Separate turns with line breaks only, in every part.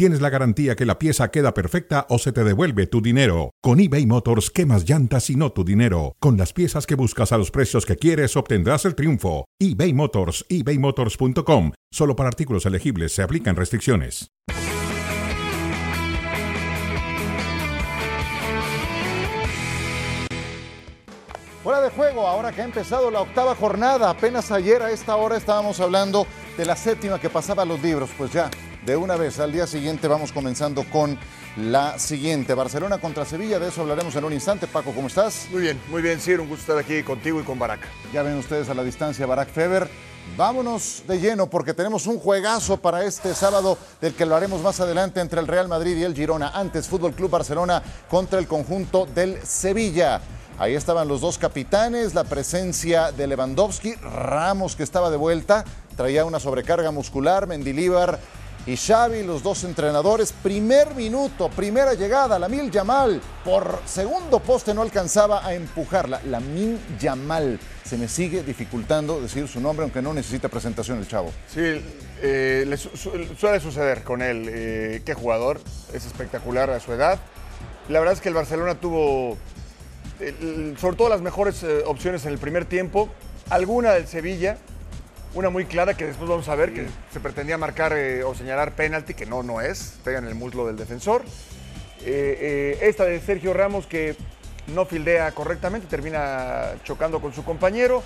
tienes la garantía que la pieza queda perfecta o se te devuelve tu dinero. Con eBay Motors, quemas llantas y no tu dinero. Con las piezas que buscas a los precios que quieres, obtendrás el triunfo. eBay Motors, ebaymotors.com. Solo para artículos elegibles se aplican restricciones.
Fuera de juego, ahora que ha empezado la octava jornada, apenas ayer a esta hora estábamos hablando de la séptima que pasaba a los libros, pues ya, de una vez al día siguiente vamos comenzando con la siguiente. Barcelona contra Sevilla, de eso hablaremos en un instante. Paco, ¿cómo estás?
Muy bien, muy bien, sí, un gusto estar aquí contigo y con Barak.
Ya ven ustedes a la distancia Barak Feber. Vámonos de lleno porque tenemos un juegazo para este sábado del que lo haremos más adelante entre el Real Madrid y el Girona. Antes, Fútbol Club Barcelona contra el conjunto del Sevilla. Ahí estaban los dos capitanes, la presencia de Lewandowski, Ramos que estaba de vuelta, traía una sobrecarga muscular, Mendilíbar y Xavi, los dos entrenadores. Primer minuto, primera llegada, Lamin Yamal por segundo poste no alcanzaba a empujarla. Lamin Yamal. Se me sigue dificultando decir su nombre, aunque no necesita presentación el chavo.
Sí, eh, le su- su- suele suceder con él. eh, qué jugador, es espectacular a su edad. La verdad es que el Barcelona tuvo, el- sobre todo las mejores eh, opciones en el primer tiempo. Alguna del Sevilla, una muy clara que después vamos a ver, que se pretendía marcar eh, o señalar penalti, que no, no es, pega en el muslo del defensor. Eh, eh, esta de Sergio Ramos que no fildea correctamente, termina chocando con su compañero.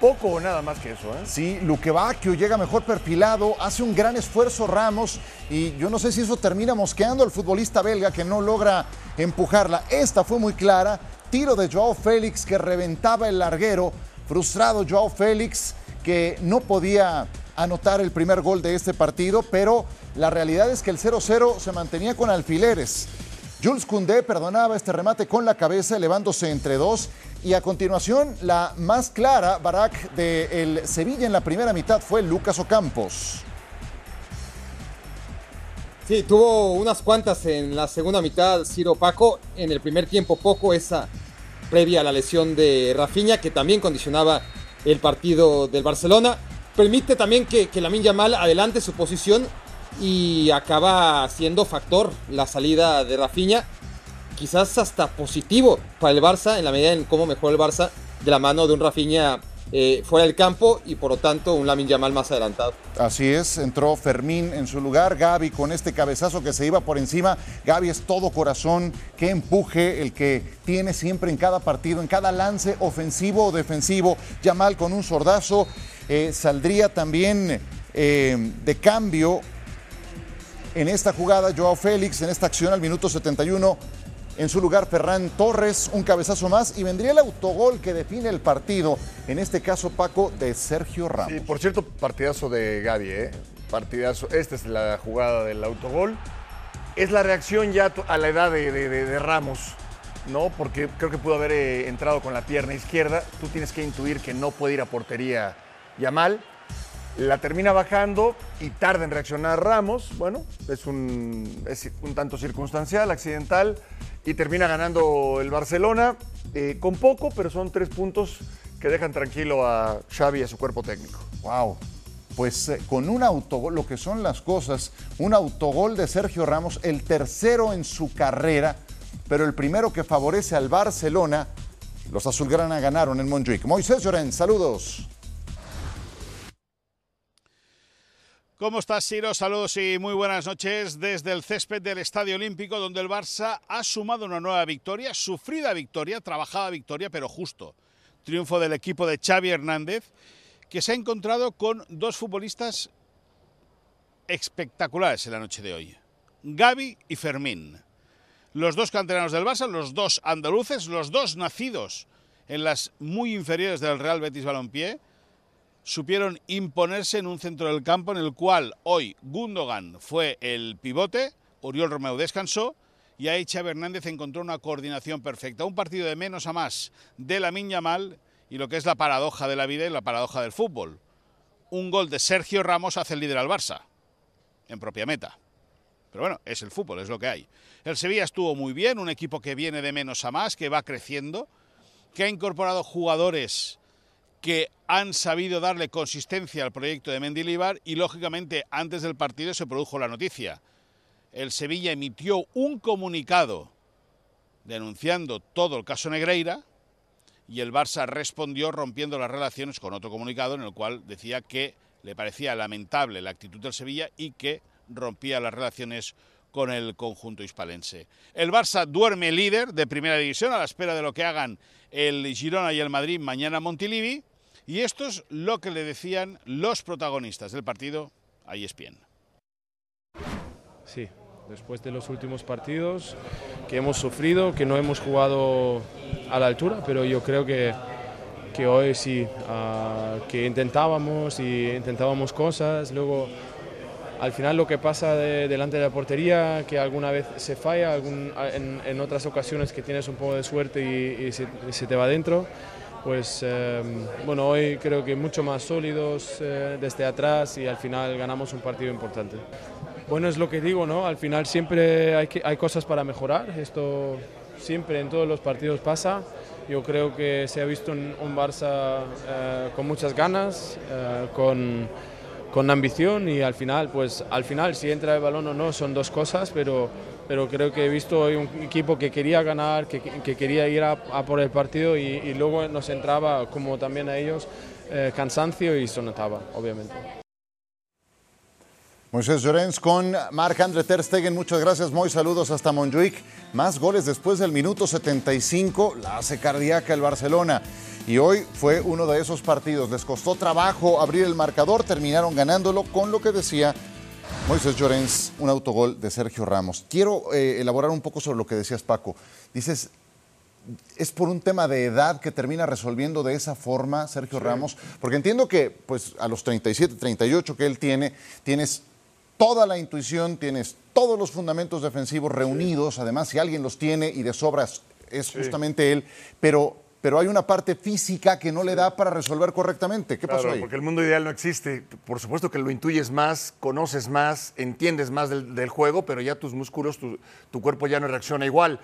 Poco o nada más que eso, ¿eh?
Sí, Luque Bacchio llega mejor perfilado, hace un gran esfuerzo Ramos y yo no sé si eso termina mosqueando al futbolista belga que no logra empujarla. Esta fue muy clara, tiro de Joao Félix que reventaba el larguero, frustrado Joao Félix que no podía anotar el primer gol de este partido, pero la realidad es que el 0-0 se mantenía con alfileres. Jules Koundé perdonaba este remate con la cabeza, elevándose entre dos. Y a continuación, la más clara, Barak, del Sevilla en la primera mitad fue Lucas Ocampos.
Sí, tuvo unas cuantas en la segunda mitad Ciro Paco. En el primer tiempo poco, esa previa a la lesión de Rafinha, que también condicionaba el partido del Barcelona. Permite también que, que Lamine Yamal adelante su posición y acaba siendo factor la salida de Rafinha. Quizás hasta positivo para el Barça en la medida en cómo mejoró el Barça de la mano de un Rafinha eh, fuera del campo y por lo tanto un Lamine Yamal más adelantado.
Así es, entró Fermín en su lugar, Gaby con este cabezazo que se iba por encima. Gaby es todo corazón, qué empuje el que tiene siempre en cada partido, en cada lance ofensivo o defensivo. Yamal con un sordazo, eh, saldría también eh, de cambio en esta jugada Joao Félix, en esta acción al minuto 71. En su lugar, Ferran Torres, un cabezazo más y vendría el autogol que define el partido, en este caso Paco de Sergio Ramos.
Por cierto, partidazo de Gaby, ¿eh? Partidazo. Esta es la jugada del autogol. Es la reacción ya a la edad de Ramos, ¿no? Porque creo que pudo haber eh, entrado con la pierna izquierda. Tú tienes que intuir que no puede ir a portería Yamal. La termina bajando y tarda en reaccionar Ramos. Bueno, es un, es un tanto circunstancial, accidental. Y termina ganando el Barcelona eh, con poco, pero son tres puntos que dejan tranquilo a Xavi y a su cuerpo técnico.
Wow. Pues eh, con un autogol, lo que son las cosas, un autogol de Sergio Ramos, el tercero en su carrera, pero el primero que favorece al Barcelona. Los azulgrana ganaron en Montjuic. Moisés Llorens, saludos.
¿Cómo estás, Siro? Saludos y muy buenas noches desde el césped del Estadio Olímpico, donde el Barça ha sumado una nueva victoria, sufrida victoria, trabajada victoria, pero justo. Triunfo del equipo de Xavi Hernández, que se ha encontrado con dos futbolistas espectaculares en la noche de hoy. Gaby y Fermín. Los dos canteranos del Barça, los dos andaluces, los dos nacidos en las muy inferiores del Real Betis Balompié, supieron imponerse en un centro del campo en el cual hoy Gundogan fue el pivote, Oriol Romeu descansó y ahí Xavi Hernández encontró una coordinación perfecta. Un partido de menos a más de la Yamal y lo que es la paradoja de la vida y la paradoja del fútbol. un gol de Sergio Ramos hace el líder al Barça, en propia meta. Pero bueno, es el fútbol, es lo que hay. El Sevilla estuvo muy bien, un equipo que viene de menos a más, que va creciendo, que ha incorporado jugadores que han sabido darle consistencia al proyecto de Mendilibar y lógicamente antes del partido se produjo la noticia. El Sevilla emitió un comunicado denunciando todo el caso Negreira y el Barça respondió rompiendo las relaciones con otro comunicado en el cual decía que le parecía lamentable la actitud del Sevilla y que rompía las relaciones con el conjunto hispalense. El Barça duerme líder de primera división a la espera de lo que hagan el Girona y el Madrid mañana Montilivi y esto es lo que le decían los protagonistas del partido a ESPN.
Sí, después de los últimos partidos que hemos sufrido, que no hemos jugado a la altura, pero yo creo que, que hoy sí, uh, que intentábamos y intentábamos cosas, luego al final lo que pasa de, delante de la portería, que alguna vez se falla, en, otras ocasiones que tienes un poco de suerte y, se, se, te va dentro, pues eh, bueno, hoy creo que mucho más sólidos eh, desde atrás y al final ganamos un partido importante. Bueno, es lo que digo, ¿no? Al final siempre hay, que, hay cosas para mejorar, esto siempre en todos los partidos pasa. Yo creo que se ha visto un, Barça eh, con muchas ganas, con con ambición y al final, pues al final si entra el balón o no son dos cosas, pero, pero creo que he visto hoy un equipo que quería ganar, que, que quería ir a, por el partido y, luego nos entraba, como también a ellos, eh, cansancio y eso notaba, obviamente.
Moisés Llorens con Marc-André Ter Stegen. Muchas gracias, Moy. Saludos hasta Montjuic. Más goles después del minuto 75. La hace cardíaca el Barcelona. Y hoy fue uno de esos partidos. Les costó trabajo abrir el marcador. Terminaron ganándolo con lo que decía Moisés Llorens, un autogol de Sergio Ramos. Quiero eh, elaborar un poco sobre lo que decías, Paco. Dices, es por un tema de edad que termina resolviendo de esa forma Sergio sí. Ramos, porque entiendo que pues a los 37, 38 que él tiene, tienes toda la intuición, tienes todos los fundamentos defensivos reunidos, sí. además si alguien los tiene y de sobras es sí. justamente él, pero pero hay una parte física que no le da para resolver correctamente. ¿Qué
claro,
pasó ahí?
Porque el mundo ideal no existe. Por supuesto que lo intuyes más, conoces más, entiendes más del, del juego, pero ya tus músculos, tu, tu, cuerpo ya no reacciona igual.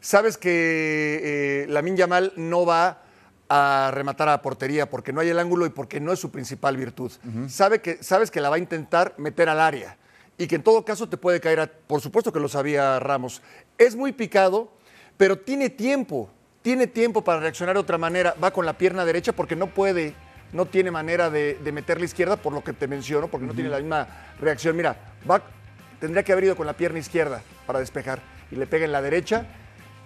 Sabes que eh, Lamin Yamal no va a rematar a portería porque no hay el ángulo y porque no es su principal virtud. Uh -huh. Sabe que, sabes que la va a intentar meter al área y que en todo caso te puede caer, a, por supuesto que lo sabía Ramos. Es muy picado, pero tiene tiempo tiene tiempo para reaccionar de otra manera, va con la pierna derecha porque no puede, no tiene manera de, de meter la izquierda por lo que te menciono, porque uh -huh. no tiene la misma reacción. Mira, va, tendría que haber ido con la pierna izquierda para despejar y le pega en la derecha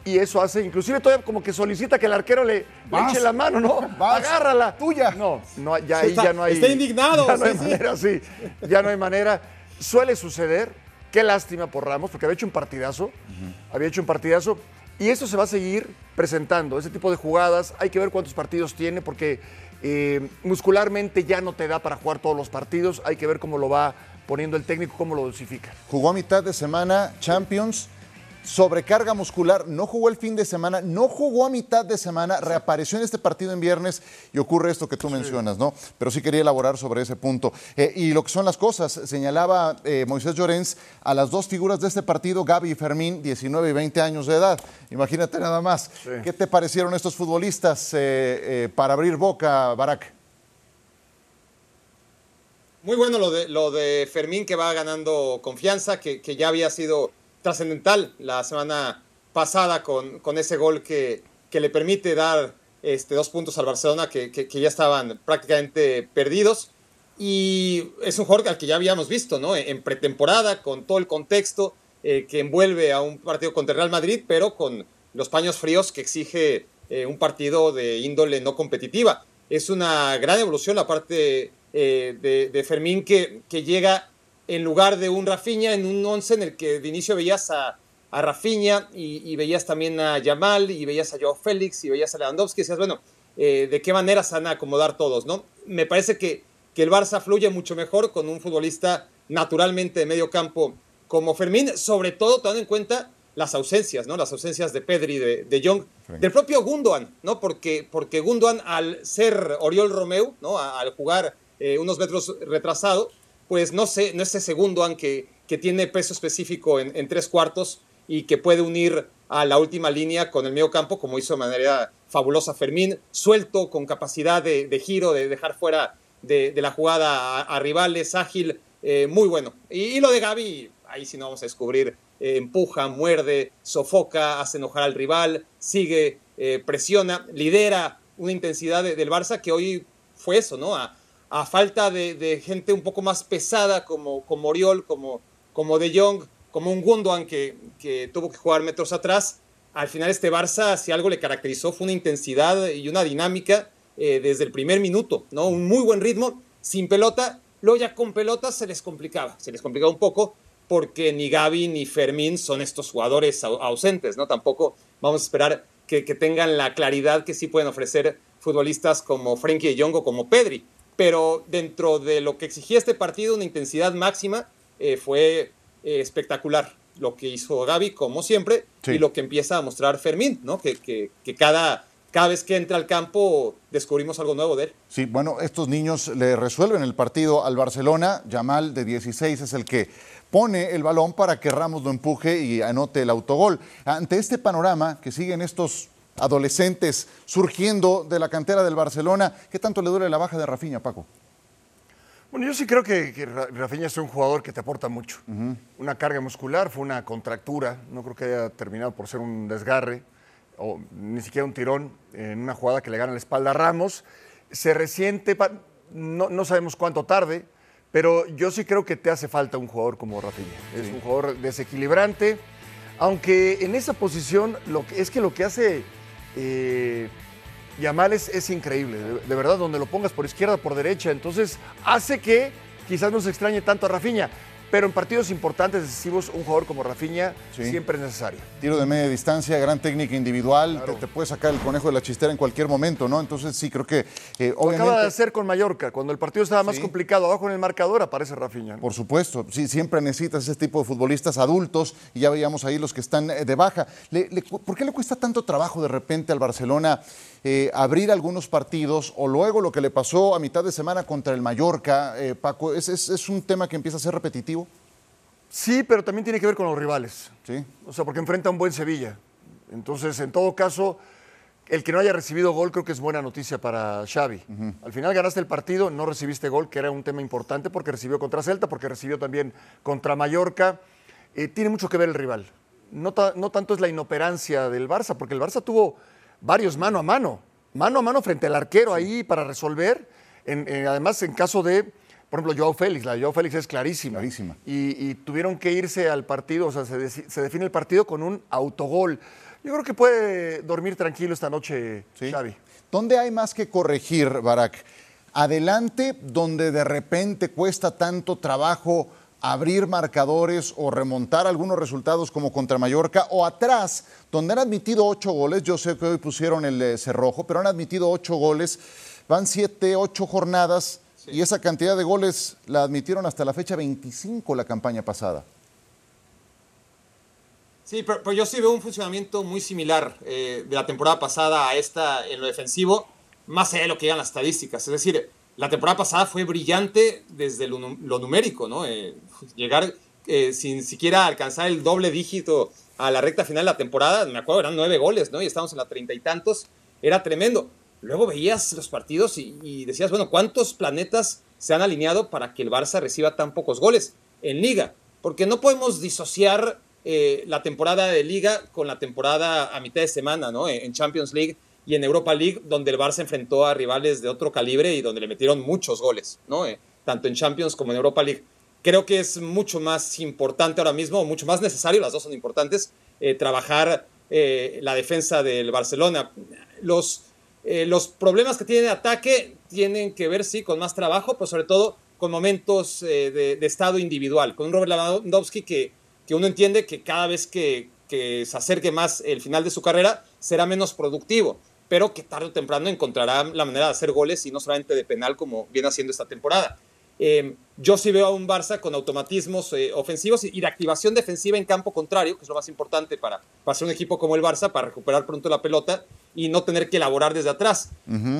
y eso hace, inclusive todavía como que solicita que el arquero le, le eche la mano, ¿no?
Vas,
Agárrala.
Tuya.
No, no ya ahí ya no hay.
Está indignado.
Ya no
sí,
hay
sí.
manera, sí. Ya no hay manera. Suele suceder. Qué lástima por Ramos, porque había hecho un partidazo. Uh -huh. Había hecho un partidazo y eso se va a seguir presentando, ese tipo de jugadas. Hay que ver cuántos partidos tiene porque eh, muscularmente ya no te da para jugar todos los partidos. Hay que ver cómo lo va poniendo el técnico, cómo lo dosifica.
Jugó a mitad de semana Champions sobrecarga muscular, no jugó el fin de semana, no jugó a mitad de semana, reapareció en este partido en viernes y ocurre esto que tú sí. mencionas, ¿no? Pero sí quería elaborar sobre ese punto. Eh, y lo que son las cosas, señalaba eh, Moisés Llorens a las dos figuras de este partido, Gaby y Fermín, 19 y 20 años de edad. Imagínate nada más. Sí. ¿Qué te parecieron estos futbolistas eh, para abrir boca, Barak?
Muy bueno lo de, lo de Fermín que va ganando confianza, que, que ya había sido trascendental la semana pasada con, con ese gol que, que, le permite dar este, dos puntos al Barcelona que, que, ya estaban prácticamente perdidos. Y es un jugador al que ya habíamos visto ¿no? en pretemporada, con todo el contexto eh, que envuelve a un partido contra el Real Madrid, pero con los paños fríos que exige eh, un partido de índole no competitiva. Es una gran evolución la parte eh, de, de, Fermín que, que llega en lugar de un Rafinha en un once en el que de inicio veías a, a Rafinha y, y, veías también a Yamal y veías a Joao Félix y veías a Lewandowski y decías, bueno, eh, ¿de qué manera se van a acomodar todos? ¿no? Me parece que, que el Barça fluye mucho mejor con un futbolista naturalmente de medio campo como Fermín, sobre todo tomando en cuenta las ausencias, ¿no? Las ausencias de Pedri, de, de sí. del propio Gundogan, ¿no? Porque, porque Gundogan, al ser Oriol Romeu, ¿no? Al jugar eh, unos metros retrasado, pues no sé, no ese segundo, aunque que tiene peso específico en, tres cuartos y que puede unir a la última línea con el medio campo, como hizo de manera fabulosa Fermín, suelto, con capacidad de, giro, de dejar fuera de, la jugada a, rivales, ágil, eh, muy bueno. Y, lo de Gaby, ahí sí no vamos a descubrir, eh, empuja, muerde, sofoca, hace enojar al rival, sigue, eh, presiona, lidera una intensidad del Barça que hoy fue eso, ¿no? Falta de, gente un poco más pesada como, como Oriol, como, como De Jong, como un Gundogan que, que tuvo que jugar metros atrás, al final este Barça, si algo le caracterizó, fue una intensidad y una dinámica eh, desde el primer minuto, ¿no? Un muy buen ritmo, sin pelota, luego ya con pelota se les complicaba, se les complicaba un poco porque ni Gaby ni Fermín son estos jugadores ausentes, ¿no? Tampoco vamos a esperar que, tengan la claridad que sí pueden ofrecer futbolistas como Frenkie de Jong o como Pedri, pero dentro de lo que exigía este partido, una intensidad máxima, eh, fue eh, espectacular lo que hizo Gaby, como siempre, y lo que empieza a mostrar Fermín, ¿no? Que, que, cada, cada vez que entra al campo descubrimos algo nuevo de él.
Sí, bueno, estos niños le resuelven el partido al Barcelona. Yamal, de 16, es el que pone el balón para que Ramos lo empuje y anote el autogol. Ante este panorama que siguen estos adolescentes surgiendo de la cantera del Barcelona, ¿qué tanto le duele la baja de Rafinha, Paco?
Bueno, yo sí creo que, que Rafinha es un jugador que te aporta mucho. Una carga muscular, fue una contractura, no creo que haya terminado por ser un desgarre o ni siquiera un tirón en una jugada que le gana la espalda a Ramos. Se resiente, no, no, sabemos cuánto tarde, pero yo sí creo que te hace falta un jugador como Rafinha. Es un jugador desequilibrante, aunque en esa posición lo que, es que lo que hace... Eh, Yamal es, es increíble, de, verdad, donde lo pongas por izquierda, por derecha, entonces hace que quizás no se extrañe tanto a Rafinha. Pero en partidos importantes, decisivos, un jugador como Rafinha siempre es necesario.
Tiro de media distancia, gran técnica individual, te, puede sacar el conejo de la chistera en cualquier momento, ¿no? Entonces sí, creo que
eh, Lo acaba de hacer con Mallorca, cuando el partido estaba más complicado, abajo en el marcador aparece Rafinha.
Por supuesto, sí, siempre necesitas ese tipo de futbolistas adultos y ya veíamos ahí los que están eh, de baja. ¿Por qué le cuesta tanto trabajo de repente al Barcelona eh, abrir algunos partidos o luego lo que le pasó a mitad de semana contra el Mallorca, Paco, ¿es, es un tema que empieza a ser repetitivo?
Sí, pero también tiene que ver con los rivales. Sí. O sea, porque enfrenta a un buen Sevilla. Entonces, en todo caso, el que no haya recibido gol creo que es buena noticia para Xavi. Al final ganaste el partido, no recibiste gol, que era un tema importante porque recibió contra Celta, porque recibió también contra Mallorca. Eh, tiene mucho que ver el rival. No, tanto es la inoperancia del Barça, porque el Barça tuvo varios mano a mano, mano a mano frente al arquero ahí para resolver. además, en caso de por ejemplo, Joao Félix, la de Joao Félix es clarísima.
Clarísima.
Y, tuvieron que irse al partido, o sea, se, define el partido con un autogol. Yo creo que puede dormir tranquilo esta noche, Xavi.
¿Dónde hay más que corregir, Barak? Adelante, donde de repente cuesta tanto trabajo abrir marcadores o remontar algunos resultados como contra Mallorca, o atrás, donde han admitido ocho goles, yo sé que hoy pusieron el eh, cerrojo, pero han admitido ocho goles, van siete, ocho jornadas, y esa cantidad de goles la admitieron hasta la fecha 25 la campaña pasada.
Sí, pero, yo sí veo un funcionamiento muy similar eh, de la temporada pasada a esta en lo defensivo, más allá de lo que digan las estadísticas. Es decir, la temporada pasada fue brillante desde lo, numérico, ¿no? Eh, llegar eh, sin siquiera alcanzar el doble dígito a la recta final de la temporada, me acuerdo, eran nueve goles, ¿no? Y estamos en la treinta y tantos, era tremendo luego veías los partidos y, decías, bueno, ¿cuántos planetas se han alineado para que el Barça reciba tan pocos goles en liga? Porque no podemos disociar eh, la temporada de liga con la temporada a mitad de semana, ¿no? En Champions League y en Europa League, donde el Barça enfrentó a rivales de otro calibre y donde le metieron muchos goles, ¿no? Eh, tanto en Champions como en Europa League. Creo que es mucho más importante ahora mismo, mucho más necesario, las dos son importantes, eh, trabajar la defensa del Barcelona. Los, eh, los problemas que tiene de ataque tienen que ver, sí, con más trabajo, pero sobre todo con momentos eh, de, estado individual, con un Robert Lewandowski que, que uno entiende que cada vez que, que, se acerque más el final de su carrera será menos productivo, pero que tarde o temprano encontrará la manera de hacer goles y no solamente de penal como viene haciendo esta temporada. Eh, yo sí veo a un Barça con automatismos eh, ofensivos y de activación defensiva en campo contrario, que es lo más importante para, para ser un equipo como el Barça, para recuperar pronto la pelota y no tener que elaborar desde atrás.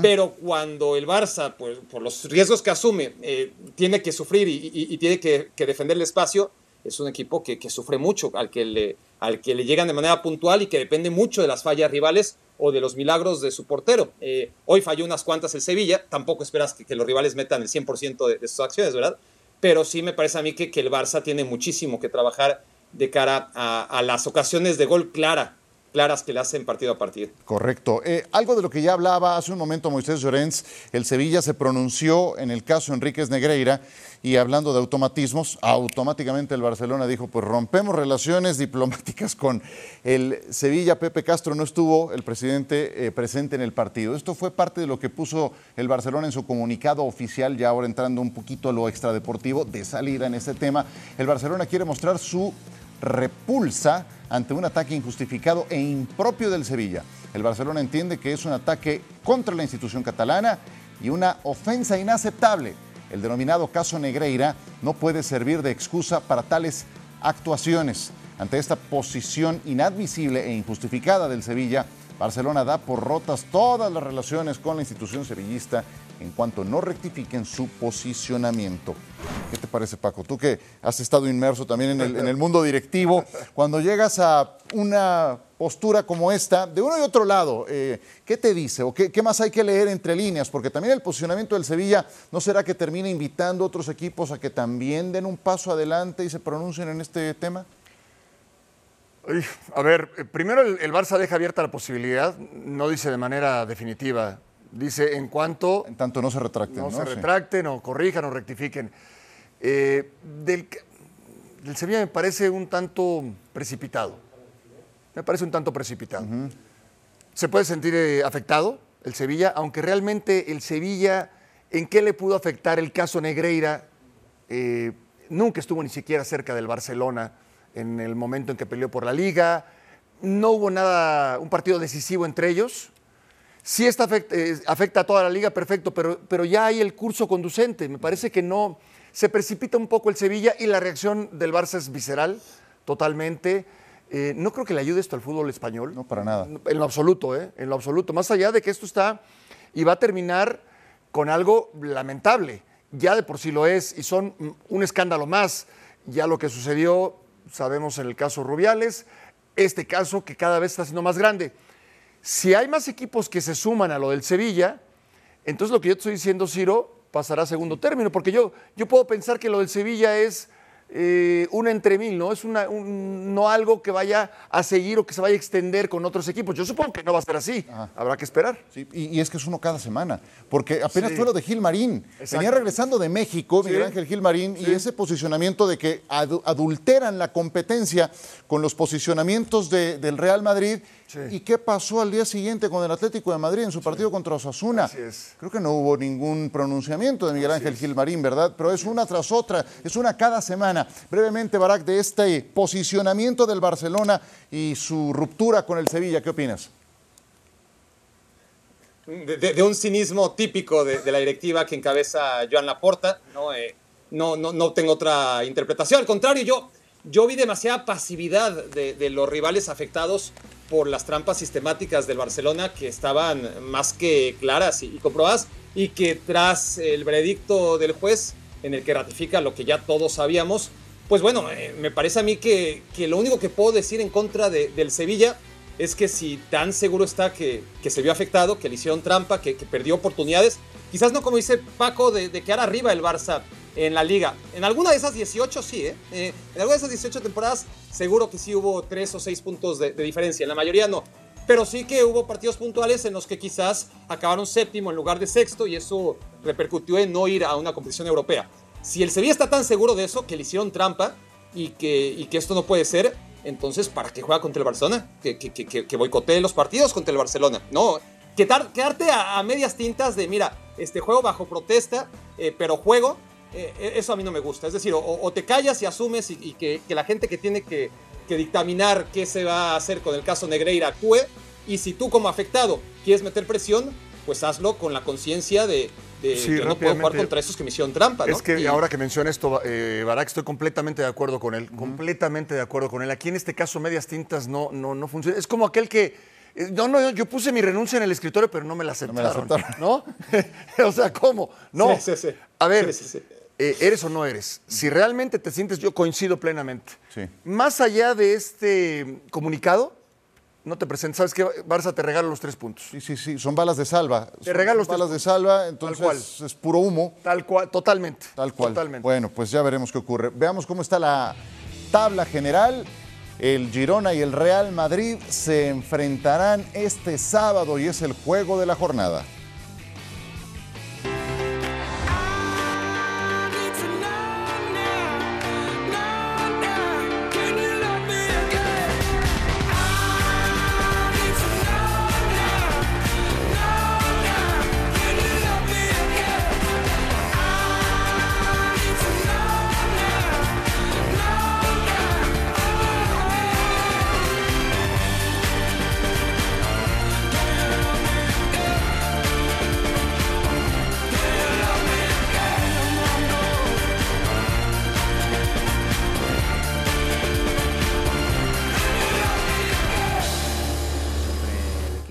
Pero cuando el Barça, pues, por los riesgos que asume, eh, tiene que sufrir y, y- y tiene que, que defender el espacio, es un equipo que, que sufre mucho, al que, le, al que le llegan de manera puntual y que depende mucho de las fallas rivales o de los milagros de su portero. Eh, hoy falló unas cuantas el Sevilla, tampoco esperas que, los rivales metan el 100% de, de sus acciones, ¿verdad? Pero sí me parece a mí que, que el Barça tiene muchísimo que trabajar de cara a, a las ocasiones de gol clara, claras que le hacen partido a partido.
Correcto. Eh, algo de lo que ya hablaba hace un momento Moisés Llorens, el Sevilla se pronunció en el caso Enríquez Negreira y hablando de automatismos, automáticamente el Barcelona dijo, pues rompemos relaciones diplomáticas con el Sevilla. Pepe Castro no estuvo, el presidente, eh, presente en el partido. Esto fue parte de lo que puso el Barcelona en su comunicado oficial, ya ahora entrando un poquito a lo extradeportivo, de salida en este tema. El Barcelona quiere mostrar su repulsa ante un ataque injustificado e impropio del Sevilla. El Barcelona entiende que es un ataque contra la institución catalana y una ofensa inaceptable. El denominado caso Negreira no puede servir de excusa para tales actuaciones. Ante esta posición inadmisible e injustificada del Sevilla, Barcelona da por rotas todas las relaciones con la institución sevillista en cuanto no rectifiquen su posicionamiento. ¿Qué te parece, Paco? Tú que has estado inmerso también en el, mundo directivo, cuando llegas a una postura como esta, de uno y otro lado, eh, ¿qué te dice o qué, más hay que leer entre líneas? Porque también el posicionamiento del Sevilla, ¿no será que termine invitando a otros equipos a que también den un paso adelante y se pronuncien en este tema?
A ver, eh, primero el Barça deja abierta la posibilidad, no dice de manera definitiva, dice en cuanto
En tanto no se retracten.
no,
¿no?
se
Sí.
retracten o corrijan o rectifiquen. Eh, del, del Sevilla me parece un tanto precipitado. Me parece un tanto precipitado. Se puede sentir eh, afectado el Sevilla, aunque realmente el Sevilla, ¿en qué le pudo afectar el caso Negreira? Eh, nunca estuvo ni siquiera cerca del Barcelona en el momento en que peleó por la liga. No hubo nada, un partido decisivo entre ellos. Está afecta, eh, afecta a toda la liga, perfecto, pero, pero ya hay el curso conducente. Me parece que no. Se precipita un poco el Sevilla y la reacción del Barça es visceral, totalmente. Eh, no creo que le ayude esto al fútbol español.
No, para nada.
En lo absoluto, ¿eh? En lo absoluto. Más allá de que esto está y va a terminar con algo lamentable. Ya de por sí lo es y son un escándalo más. Ya lo que sucedió, sabemos en el caso Rubiales, este caso que cada vez está siendo más grande. Si hay más equipos que se suman a lo del Sevilla, entonces lo que yo te estoy diciendo, Ciro, pasará a segundo término, porque yo, yo puedo pensar que lo del Sevilla es eh, una entre mil, ¿no? Es una, un- no algo que vaya a seguir o que se vaya a extender con otros equipos. Yo supongo que no va a ser así. Habrá que esperar.
Sí, y, y es que es uno cada semana, porque apenas
Sí.
fue lo de Gil Marín.
Exacto.
Venía regresando de México,
Sí.
Miguel Ángel Gil Marín, y ese posicionamiento de que adu- adulteran la competencia con los posicionamientos de- del Real Madrid.
Sí.
¿Y qué pasó al día siguiente con el Atlético de Madrid en su partido contra Osasuna?
Así es.
Creo que no hubo ningún pronunciamiento de Miguel Ángel Gil Marín, ¿verdad? Pero es una tras otra, es una cada semana. Brevemente, Barak, de este posicionamiento del Barcelona y su ruptura con el Sevilla, ¿qué opinas?
de, de- de un cinismo típico de, de la directiva que encabeza Joan Laporta. ¿no? Eh, no, no, no tengo otra interpretación. Al contrario, yo, yo vi demasiada pasividad de, de los rivales afectados por las trampas sistemáticas del Barcelona que estaban más que claras y, y comprobadas y que tras el veredicto del juez en el que ratifica lo que ya todos sabíamos, pues bueno, eh, me parece a mí que, que lo único que puedo decir en contra de- del Sevilla es que si tan seguro está que, que se vio afectado, que le hicieron trampa, que, que perdió oportunidades, quizás no como dice Paco, de, de quedar arriba el Barça en la liga. En alguna de esas 18 sí, ¿eh? Eh, en alguna de esas 18 temporadas seguro que sí hubo 3 o 6 puntos de, de diferencia, en la mayoría no. Pero sí que hubo partidos puntuales en los que quizás acabaron séptimo en lugar de sexto y eso repercutió en no ir a una competición europea. Si el Sevilla está tan seguro de eso, que le hicieron trampa y que, y que esto no puede ser, entonces, ¿para qué juega contra el Barcelona? Que, que, que, que- boicotee los partidos contra el Barcelona. No, quedar- quedarte a, a medias tintas de, mira, este juego bajo protesta, eh, pero juego, eh, eso a mí no me gusta. Es decir, o, o te callas y asumes y, y que, que la gente que tiene que, que dictaminar qué se va a hacer con el caso Negreira actúe. Y si tú como afectado quieres meter presión, pues hazlo con la conciencia de, de
Sí,
yo no puedo jugar contra estos que me hicieron trampa, ¿no?
Es que
Y-
ahora que menciona esto, eh, Barak, estoy completamente de acuerdo con él. Completamente de acuerdo con él. Aquí en este caso, medias tintas no, no, no funciona. Es como aquel que. eh, No, no, yo, yo puse mi renuncia en el escritorio, pero no me la
me
aceptaron.
la aceptaron.
¿No? o sea, ¿cómo? No.
Sí, sí, sí.
A ver,
Sí, sí, sí.
Eh, ¿eres o no eres? Si realmente te sientes, yo coincido plenamente.
Sí.
Más allá de este comunicado, no te presentes. ¿Sabes qué? Barça te regala los tres puntos.
Sí, sí, sí, son balas de salva.
Te regalo los tres
balas de salva, entonces
cual.
es puro humo.
Tal cual, totalmente.
Tal cual.
Totalmente.
Bueno, pues ya veremos qué ocurre. Veamos cómo está la tabla general. El Girona y el Real Madrid se enfrentarán este sábado y es el juego de la jornada.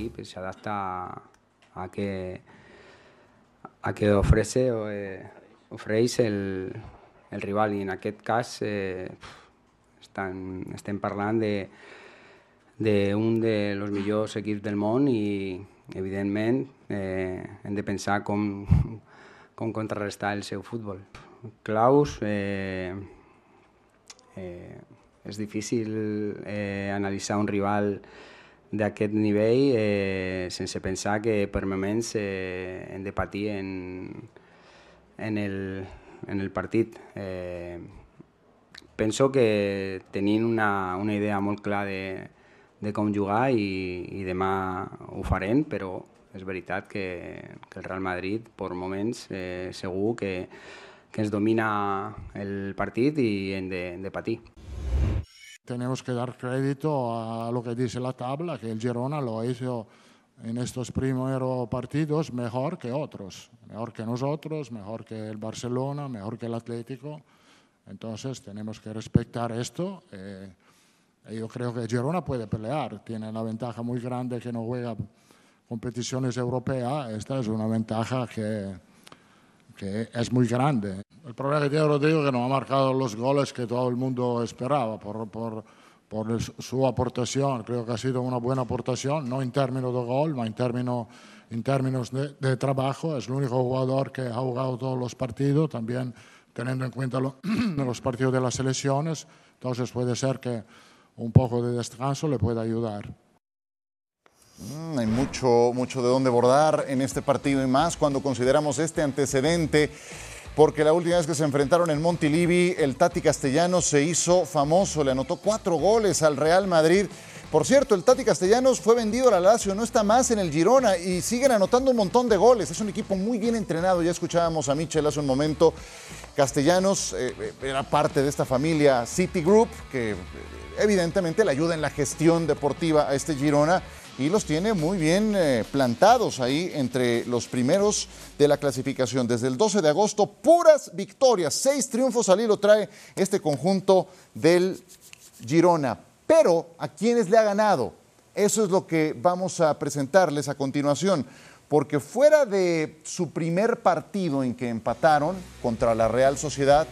El equipo se adapta a que a que ofrece o, eh, ofereix el, el rival i en aquest cas eh, estan, estem parlant de d'un de los millors equips del món i evidentment eh, hem de pensar com, com contrarrestar el seu futbol. Claus, eh, eh, és difícil eh, analitzar un rival d'aquest nivell eh, sense pensar que per moments eh, hem de patir en, en, el, en el partit. Eh, penso que tenint una, una idea molt clara de, de com jugar i, i demà ho farem, però és veritat que, que el Real Madrid, per moments, eh, segur que, que ens domina el partit i hem de, de patir.
Tenemos que dar crédito a lo que dice la tabla, que el Girona lo hizo en estos primeros partidos mejor que otros, mejor que nosotros, mejor que el Barcelona, mejor que el Atlético. Entonces tenemos que respetar esto. eh, yo creo que Girona puede pelear, tiene la ventaja muy grande que no juega competiciones europeas. Esta es una ventaja que, que es muy grande. El problema que tiene Rodrigo es que no ha marcado los goles que todo el mundo esperaba por, por, por su- aportación. Creo que ha sido una buena aportación, no en términos de gol, sino en términos, en términos de, trabajo. Es el único jugador que ha jugado todos los partidos, también teniendo en cuenta lo- los partidos de las selecciones. Entonces puede ser que un poco de descanso le pueda ayudar.
Mm, hay mucho, mucho de dónde bordar en este partido y más cuando consideramos este antecedente, porque la última vez que se enfrentaron en Montilivi, el Tati Castellanos se hizo famoso, le anotó cuatro goles al Real Madrid. Por cierto, el Tati Castellanos fue vendido a la Lazio, no está más en el Girona y siguen anotando un montón de goles. Es un equipo muy bien entrenado, ya escuchábamos a Michel hace un momento. Castellanos eh, era parte de esta familia City Group, que eh, evidentemente le ayuda en la gestión deportiva a este Girona y los tiene muy bien eh, plantados ahí entre los primeros de la clasificación. Desde el 12 de agosto, puras victorias, seis triunfos al hilo trae este conjunto del Girona. Pero, ¿a quiénes le ha ganado? Eso es lo que vamos a presentarles a continuación. Porque fuera de su primer partido en que empataron contra la Real Sociedad,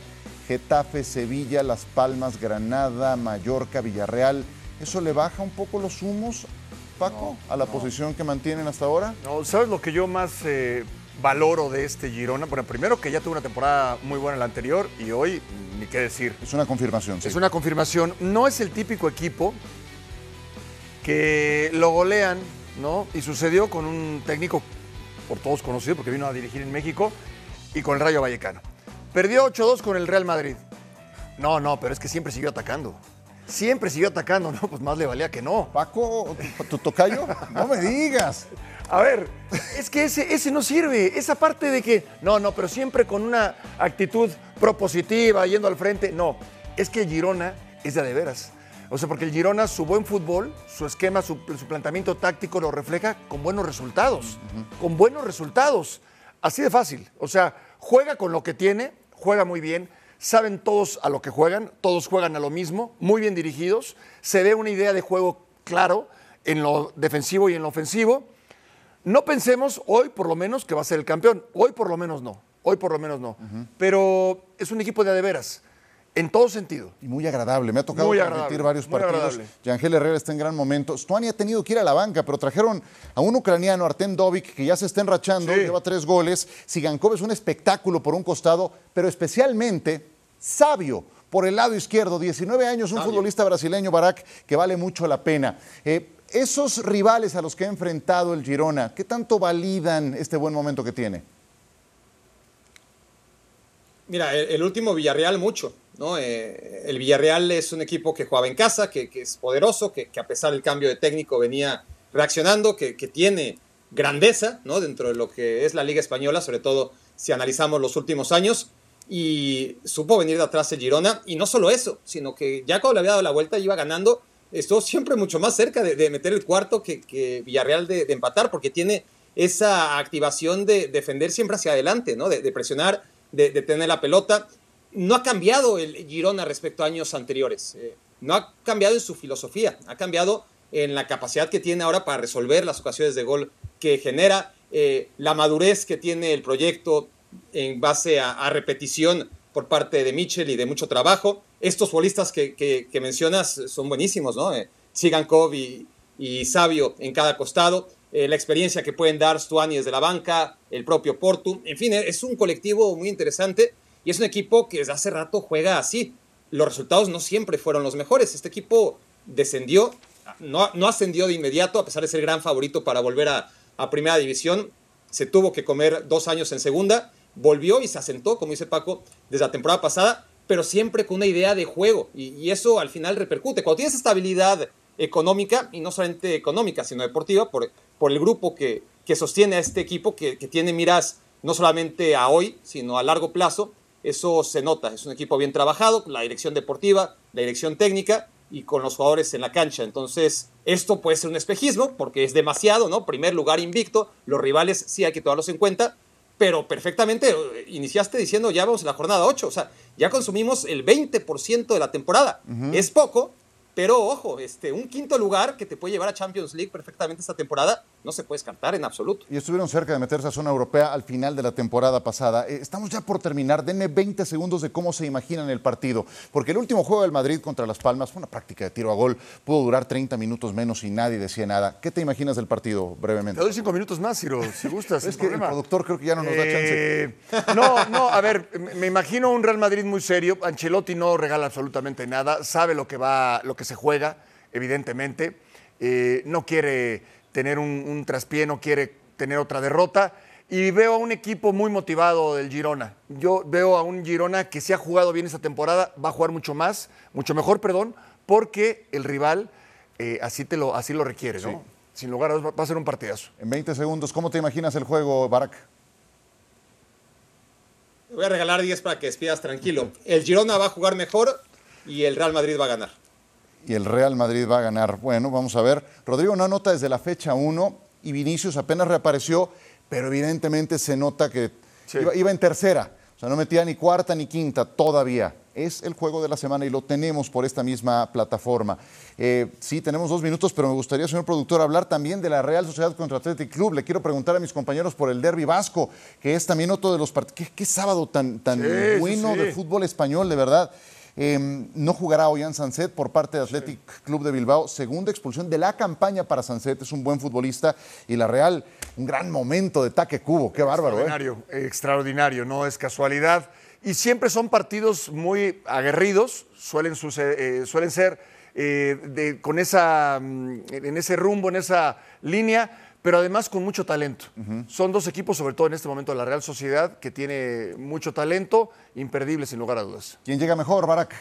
Getafe, Sevilla, Las Palmas, Granada, Mallorca, Villarreal, ¿eso le baja un poco los humos, Paco, a la posición que mantienen hasta ahora?
No, ¿Sabes lo que yo más eh, valoro de este Girona? Bueno, primero que ya tuvo una temporada muy buena la anterior y hoy ni qué decir.
Es una confirmación, sí.
Es una confirmación. No es el típico equipo que lo golean, ¿no? Y sucedió con un técnico por todos conocido porque vino a dirigir en México y con el Rayo Vallecano. Perdió 8-2 con el Real Madrid. No, no, pero es que siempre siguió atacando. Siempre siguió atacando, ¿no? Pues más le valía que no.
Paco, ¿tu, tu tocayo? No me digas.
A ver, es que ese, ese no sirve. Esa parte de que, no, no, pero siempre con una actitud propositiva, yendo al frente. No, es que Girona es de de veras. O sea, porque el Girona, su buen fútbol, su esquema, su, su planteamiento táctico lo refleja con buenos resultados. Con buenos resultados. Así de fácil. O sea, juega con lo que tiene, juega muy bien. Saben todos a lo que juegan, todos juegan a lo mismo, muy bien dirigidos. Se ve una idea de juego claro en lo defensivo y en lo ofensivo. No pensemos hoy, por lo menos, que va a ser el campeón. Hoy, por lo menos, no. Hoy, por lo menos, no. Pero es un equipo de a de veras. En todo sentido.
Y muy agradable. Me ha tocado transmitir varios partidos. Yangel Herrera está en gran momento. Stuani ha tenido que ir a la banca, pero trajeron a un ucraniano, Artem Dovik, que ya se está enrachando,
Sí.
lleva tres goles. Sigankov es un espectáculo por un costado, pero especialmente sabio por el lado izquierdo. 19 años, un futbolista brasileño, Barak, que vale mucho la pena. Eh, esos rivales a los que ha enfrentado el Girona, ¿qué tanto validan este buen momento que tiene?
Mira, el, el último Villarreal mucho, ¿no? Eh, el Villarreal es un equipo que jugaba en casa, que, que es poderoso, que, que a pesar del cambio de técnico venía reaccionando, que, que tiene grandeza, ¿no? Dentro de lo que es la Liga Española, sobre todo si analizamos los últimos años, y supo venir de atrás el Girona, y no solo eso, sino que ya cuando le había dado la vuelta iba ganando, estuvo siempre mucho más cerca de, meter el cuarto que, Villarreal de, empatar, porque tiene esa activación de defender siempre hacia adelante, ¿no? De, presionar, de, de tener la pelota. No ha cambiado el Girona respecto a años anteriores. eh, no ha cambiado en su filosofía, ha cambiado en la capacidad que tiene ahora para resolver las ocasiones de gol que genera, eh, la madurez que tiene el proyecto en base a, a repetición por parte de Mitchell y de mucho trabajo. Estos futbolistas que, que- que mencionas son buenísimos, ¿no? Eh, Sigankov y, y Sabio en cada costado, eh, la experiencia que pueden dar Stuani desde la banca, el propio Portu, en fin, es un colectivo muy interesante y es un equipo que desde hace rato juega así. Los resultados no siempre fueron los mejores. Este equipo descendió, no, no ascendió de inmediato, a pesar de ser gran favorito para volver a, a Primera División. Se tuvo que comer dos años en segunda, volvió y se asentó, como dice Paco, desde la temporada pasada, pero siempre con una idea de juego. Y, eso al final repercute. Cuando tienes estabilidad económica, y no solamente económica, sino deportiva, por, por el grupo que, que sostiene a este equipo, que, que tiene miras no solamente a hoy, sino a largo plazo, eso se nota. Es un equipo bien trabajado, la dirección deportiva, la dirección técnica y con los jugadores en la cancha. Entonces, esto puede ser un espejismo porque es demasiado, ¿no? Primer lugar invicto, los rivales sí hay que tomarlos en cuenta, pero perfectamente eh, iniciaste diciendo ya vamos en la jornada 8, o sea, ya consumimos el 20% de la temporada. Es poco, pero ojo, este, un quinto lugar que te puede llevar a Champions League perfectamente esta temporada no se puede descartar en absoluto.
Y estuvieron cerca de meterse a zona europea al final de la temporada pasada. Eh, estamos ya por terminar. Denme 20 segundos de cómo se imaginan el partido. Porque el último juego del Madrid contra Las Palmas fue una práctica de tiro a gol. Pudo durar 30 minutos menos y nadie decía nada. ¿Qué te imaginas del partido brevemente?
Te doy cinco minutos más, Ciro, si gustas.
Es que el productor creo que ya no nos da chance.
Eh, no, no, a ver, me me imagino un Real Madrid muy serio. Ancelotti no regala absolutamente nada, sabe lo que va, lo que se juega, evidentemente. Eh, no quiere tener un, un traspié, no quiere tener otra derrota. Y veo a un equipo muy motivado del Girona. Yo veo a un Girona que se ha jugado bien esta temporada, va a jugar mucho más, mucho mejor, perdón, porque el rival eh, así, te lo, así lo requiere, ¿no? Sin lugar a dudas, va- va a ser un partidazo.
En 20 segundos, ¿cómo te imaginas el juego, Barak?
Te voy a regalar 10 para que despidas tranquilo. El Girona va a jugar mejor y el Real Madrid va a ganar.
Y el Real Madrid va a ganar. Bueno, vamos a ver. Rodrigo no anota desde la fecha 1 y Vinicius apenas reapareció, pero evidentemente se nota que
Sí.
iba, iba en tercera. O sea, no metía ni cuarta ni quinta todavía. Es el juego de la semana y lo tenemos por esta misma plataforma. Eh, sí, tenemos dos minutos, pero me gustaría, señor productor, hablar también de la Real Sociedad contra Athletic Club. Le quiero preguntar a mis compañeros por el Derby Vasco, que es también otro de los partidos. ¿Qué, qué sábado tan, tan
Sí,
bueno
sí.
de fútbol español, de verdad? Eh, no jugará Ollán Sanset por parte de Athletic Club de Bilbao. Segunda expulsión de la campaña para Sanset. Es un buen futbolista. Y la Real, un gran momento de taque cubo. Qué bárbaro, ¿eh?
Extraordinario, extraordinario, no es casualidad. Y siempre son partidos muy aguerridos, suelen, eh, suelen ser eh, con esa, mm, en ese rumbo, en esa línea, pero además con mucho talento. Son dos equipos, sobre todo en este momento, la Real Sociedad, que tiene mucho talento, imperdible sin lugar a dudas.
¿Quién llega mejor, Barak?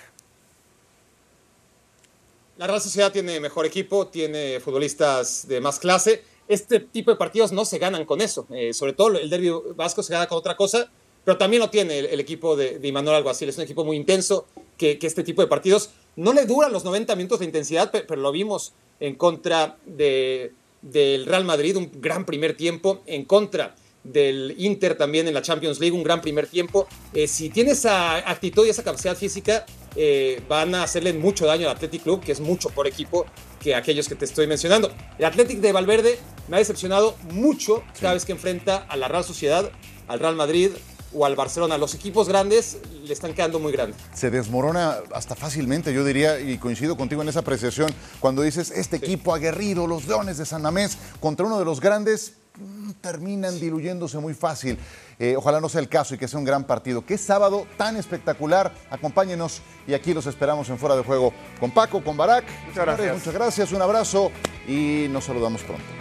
La Real Sociedad tiene mejor equipo, tiene futbolistas de más clase. Este tipo de partidos no se ganan con eso. Eh, sobre todo el derbi vasco se gana con otra cosa, pero también lo tiene el, el equipo de, de Imanol Alguacil. Es un equipo muy intenso que, que este tipo de partidos no le duran los 90 minutos de intensidad, pero, lo vimos en contra de, del Real Madrid, un gran primer tiempo, en contra del Inter también en la Champions League, un gran primer tiempo. Eh, si tiene esa actitud y esa capacidad física, eh, van a hacerle mucho daño al Athletic Club, que es mucho por equipo que aquellos que te estoy mencionando. El Athletic de Valverde me ha decepcionado mucho cada vez que enfrenta a la Real Sociedad, al Real Madrid o al Barcelona. Los equipos grandes le están quedando muy grandes.
Se desmorona hasta fácilmente, yo diría, y coincido contigo en esa apreciación, cuando dices este equipo aguerrido, los Leones de San Mamés, contra uno de los grandes, mm, terminan diluyéndose muy fácil. Eh, ojalá no sea el caso y que sea un gran partido. Qué sábado tan espectacular. Acompáñenos y aquí los esperamos en Fuera de Juego con Paco, con Barak.
Muchas gracias.
Muchas gracias, un abrazo y nos saludamos pronto.